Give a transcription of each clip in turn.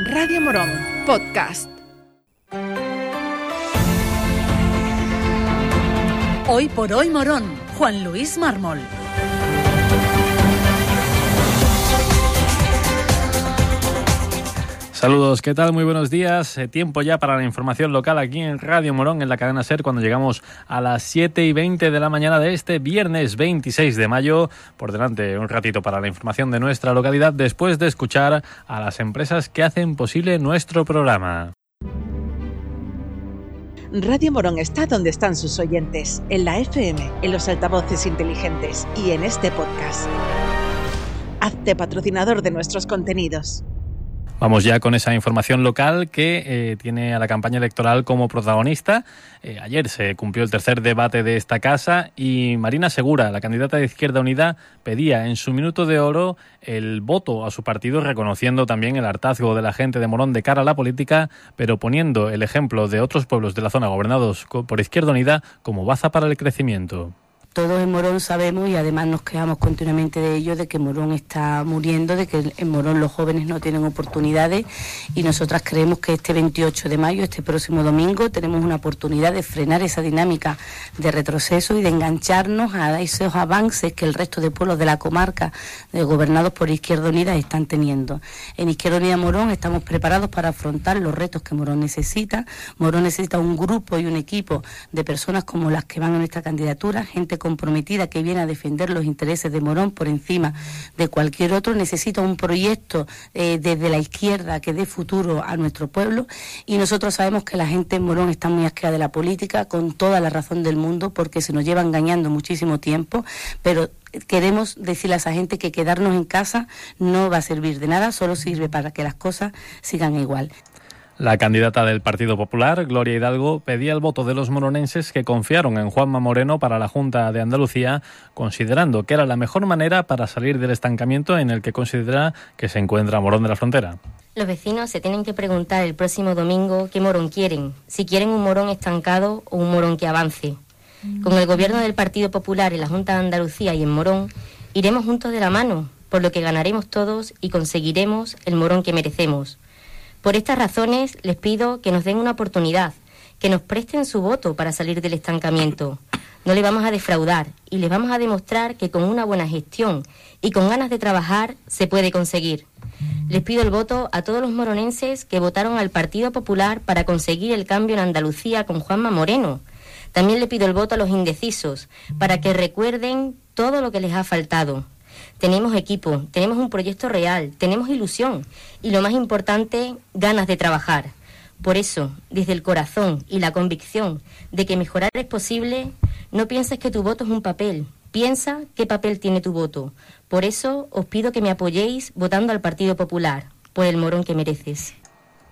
Radio Morón, podcast. Hoy por hoy Morón, Juan Luis Mármol. Saludos, ¿qué tal? Muy buenos días. Eh, tiempo ya para la información local aquí en Radio Morón, en la cadena SER, cuando llegamos a las 7 y 20 de la mañana de este viernes 26 de mayo. Por delante, un ratito para la información de nuestra localidad, después de escuchar a las empresas que hacen posible nuestro programa. Radio Morón está donde están sus oyentes, en la FM, en los altavoces inteligentes y en este podcast. Hazte patrocinador de nuestros contenidos. Vamos ya con esa información local que eh, tiene a la campaña electoral como protagonista. Eh, ayer se cumplió el tercer debate de esta casa y Marina Segura, la candidata de Izquierda Unida, pedía en su minuto de oro el voto a su partido, reconociendo también el hartazgo de la gente de Morón de cara a la política, pero poniendo el ejemplo de otros pueblos de la zona gobernados por Izquierda Unida como baza para el crecimiento todos en Morón sabemos y además nos quejamos continuamente de ello, de que Morón está muriendo, de que en Morón los jóvenes no tienen oportunidades y nosotras creemos que este 28 de mayo, este próximo domingo, tenemos una oportunidad de frenar esa dinámica de retroceso y de engancharnos a esos avances que el resto de pueblos de la comarca, eh, gobernados por Izquierda Unida, están teniendo. En Izquierda Unida Morón estamos preparados para afrontar los retos que Morón necesita. Morón necesita un grupo y un equipo de personas como las que van en esta candidatura, gente con comprometida que viene a defender los intereses de Morón por encima de cualquier otro, necesita un proyecto eh, desde la izquierda que dé futuro a nuestro pueblo y nosotros sabemos que la gente en Morón está muy asqueada de la política con toda la razón del mundo porque se nos lleva engañando muchísimo tiempo, pero queremos decirle a esa gente que quedarnos en casa no va a servir de nada, solo sirve para que las cosas sigan igual. La candidata del Partido Popular, Gloria Hidalgo, pedía el voto de los moronenses que confiaron en Juanma Moreno para la Junta de Andalucía, considerando que era la mejor manera para salir del estancamiento en el que considera que se encuentra Morón de la Frontera. Los vecinos se tienen que preguntar el próximo domingo qué morón quieren, si quieren un morón estancado o un morón que avance. Con el gobierno del Partido Popular en la Junta de Andalucía y en Morón, iremos juntos de la mano, por lo que ganaremos todos y conseguiremos el morón que merecemos por estas razones les pido que nos den una oportunidad, que nos presten su voto para salir del estancamiento. No le vamos a defraudar y les vamos a demostrar que con una buena gestión y con ganas de trabajar se puede conseguir. Les pido el voto a todos los moronenses que votaron al Partido Popular para conseguir el cambio en Andalucía con Juanma Moreno. También le pido el voto a los indecisos para que recuerden todo lo que les ha faltado tenemos equipo, tenemos un proyecto real, tenemos ilusión y lo más importante, ganas de trabajar. Por eso, desde el corazón y la convicción de que mejorar es posible, no pienses que tu voto es un papel, piensa qué papel tiene tu voto. Por eso os pido que me apoyéis votando al Partido Popular, por el morón que mereces.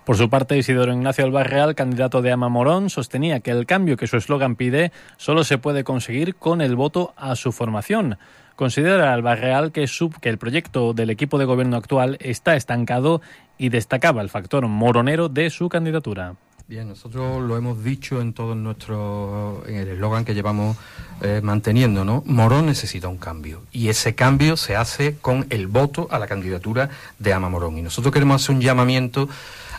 Por su parte, Isidoro Ignacio Albarreal, candidato de Ama Morón, sostenía que el cambio que su eslogan pide solo se puede conseguir con el voto a su formación. Considera Albarreal que, sub, que el proyecto del equipo de gobierno actual está estancado y destacaba el factor moronero de su candidatura. Bien, nosotros lo hemos dicho en todo nuestro, en el eslogan que llevamos eh, manteniendo, ¿no? Morón necesita un cambio y ese cambio se hace con el voto a la candidatura de Ama Morón. Y nosotros queremos hacer un llamamiento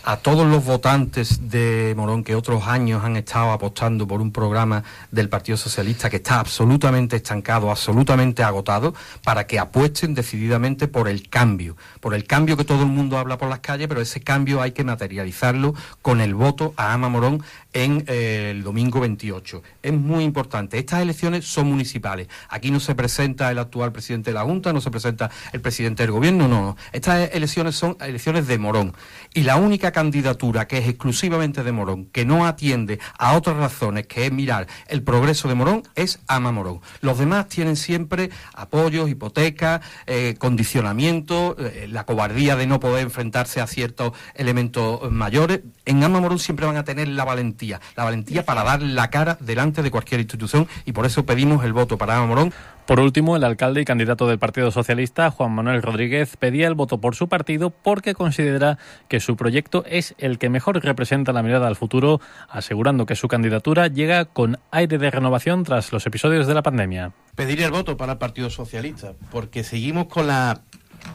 a todos los votantes de Morón que otros años han estado apostando por un programa del Partido Socialista que está absolutamente estancado, absolutamente agotado, para que apuesten decididamente por el cambio, por el cambio que todo el mundo habla por las calles, pero ese cambio hay que materializarlo con el voto a Ama Morón en eh, el domingo 28. Es muy importante. Estas elecciones son municipales. Aquí no se presenta el actual presidente de la Junta, no se presenta el presidente del gobierno, no, no. Estas elecciones son elecciones de Morón. Y la única candidatura que es exclusivamente de Morón, que no atiende a otras razones, que es mirar el progreso de Morón, es Ama Morón. Los demás tienen siempre apoyos, hipotecas, eh, condicionamientos, eh, la cobardía de no poder enfrentarse a ciertos elementos mayores. En Ama Morón siempre van a tener la valentía, la valentía para dar la cara delante de cualquier institución y por eso pedimos el voto para Ama Morón por último, el alcalde y candidato del Partido Socialista, Juan Manuel Rodríguez, pedía el voto por su partido porque considera que su proyecto es el que mejor representa la mirada al futuro, asegurando que su candidatura llega con aire de renovación tras los episodios de la pandemia. Pedir el voto para el Partido Socialista porque seguimos con la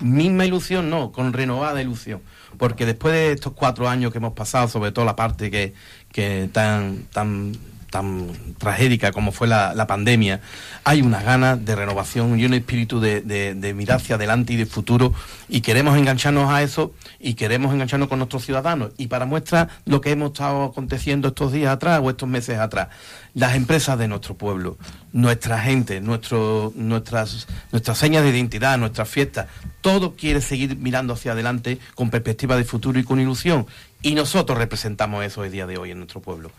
misma ilusión, no, con renovada ilusión. Porque después de estos cuatro años que hemos pasado, sobre todo la parte que, que tan, tan tan tragédica como fue la, pandemia, hay unas ganas de renovación y un espíritu de, de, mirar hacia adelante y de futuro y queremos engancharnos a eso y queremos engancharnos con nuestros ciudadanos. Y para muestra lo que hemos estado aconteciendo estos días atrás o estos meses atrás, las empresas de nuestro pueblo, nuestra gente, nuestro, nuestras, nuestras señas de identidad, nuestras fiestas, todo quiere seguir mirando hacia adelante con perspectiva de futuro y con ilusión. Y nosotros representamos eso el día de hoy en nuestro pueblo.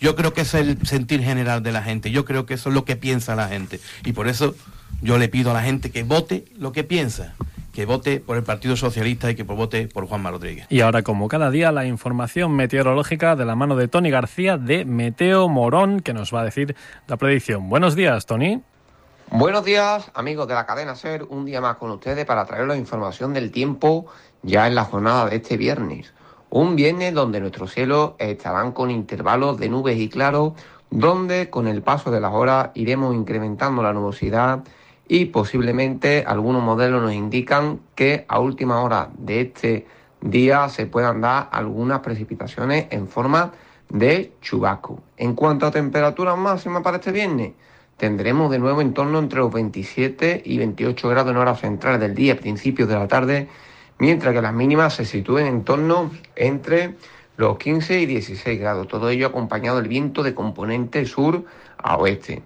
Yo creo que es el sentir general de la gente, yo creo que eso es lo que piensa la gente. Y por eso yo le pido a la gente que vote lo que piensa que vote por el Partido Socialista y que vote por Juanma Rodríguez. Y ahora, como cada día, la información meteorológica de la mano de Tony García de Meteo Morón, que nos va a decir la predicción. Buenos días, Tony. Buenos días, amigos de la cadena SER. Un día más con ustedes para traer la información del tiempo ya en la jornada de este viernes. Un viernes donde nuestros cielos estarán con intervalos de nubes y claros, donde con el paso de las horas iremos incrementando la nubosidad y posiblemente algunos modelos nos indican que a última hora de este día se puedan dar algunas precipitaciones en forma de chubasco. En cuanto a temperaturas máximas para este viernes, tendremos de nuevo en torno entre los 27 y 28 grados en horas centrales del día, principios de la tarde, mientras que las mínimas se sitúen en torno entre los 15 y 16 grados, todo ello acompañado del viento de componente sur a oeste.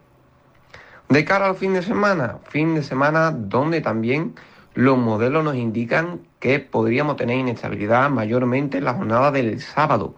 De cara al fin de semana, fin de semana donde también los modelos nos indican que podríamos tener inestabilidad mayormente en la jornada del sábado,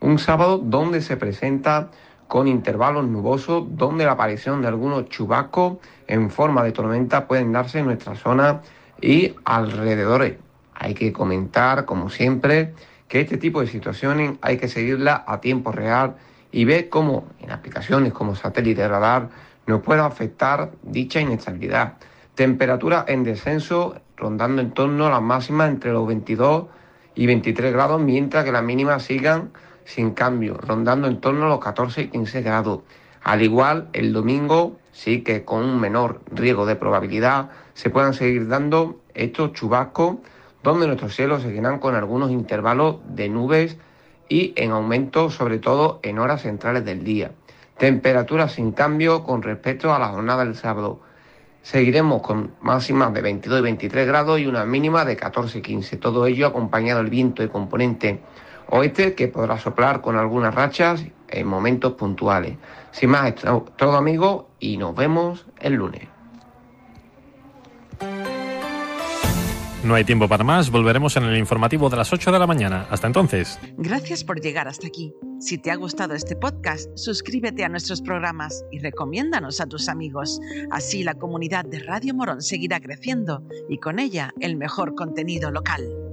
un sábado donde se presenta con intervalos nubosos, donde la aparición de algunos chubascos en forma de tormenta pueden darse en nuestra zona y alrededores. Hay que comentar, como siempre, que este tipo de situaciones hay que seguirla a tiempo real y ver cómo en aplicaciones como satélite radar nos puede afectar dicha inestabilidad. Temperatura en descenso rondando en torno a las máximas entre los 22 y 23 grados, mientras que las mínimas sigan sin cambio, rondando en torno a los 14 y 15 grados. Al igual, el domingo sí que con un menor riesgo de probabilidad se puedan seguir dando estos chubascos donde nuestros cielos seguirán con algunos intervalos de nubes y en aumento sobre todo en horas centrales del día. Temperaturas sin cambio con respecto a la jornada del sábado. Seguiremos con máximas de 22 y 23 grados y una mínima de 14 y 15. Todo ello acompañado del viento de componente oeste que podrá soplar con algunas rachas en momentos puntuales. Sin más, todo amigo y nos vemos el lunes. No hay tiempo para más, volveremos en el informativo de las 8 de la mañana. Hasta entonces. Gracias por llegar hasta aquí. Si te ha gustado este podcast, suscríbete a nuestros programas y recomiéndanos a tus amigos. Así la comunidad de Radio Morón seguirá creciendo y con ella el mejor contenido local.